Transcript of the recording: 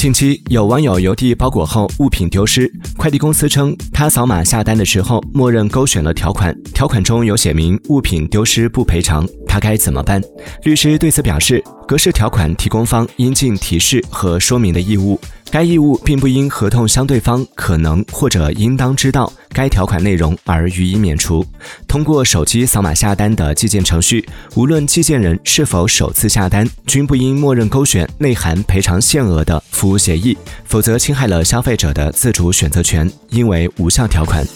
近期有网友邮递包裹后物品丢失，快递公司称他扫码下单的时候默认勾选了条款，条款中有写明物品丢失不赔偿，他该怎么办？律师对此表示，格式条款提供方应尽提示和说明的义务。该义务并不因合同相对方可能或者应当知道该条款内容而予以免除。通过手机扫码下单的寄件程序，无论寄件人是否首次下单，均不应默认勾选内含赔偿限额的服务协议，否则侵害了消费者的自主选择权，应为无效条款。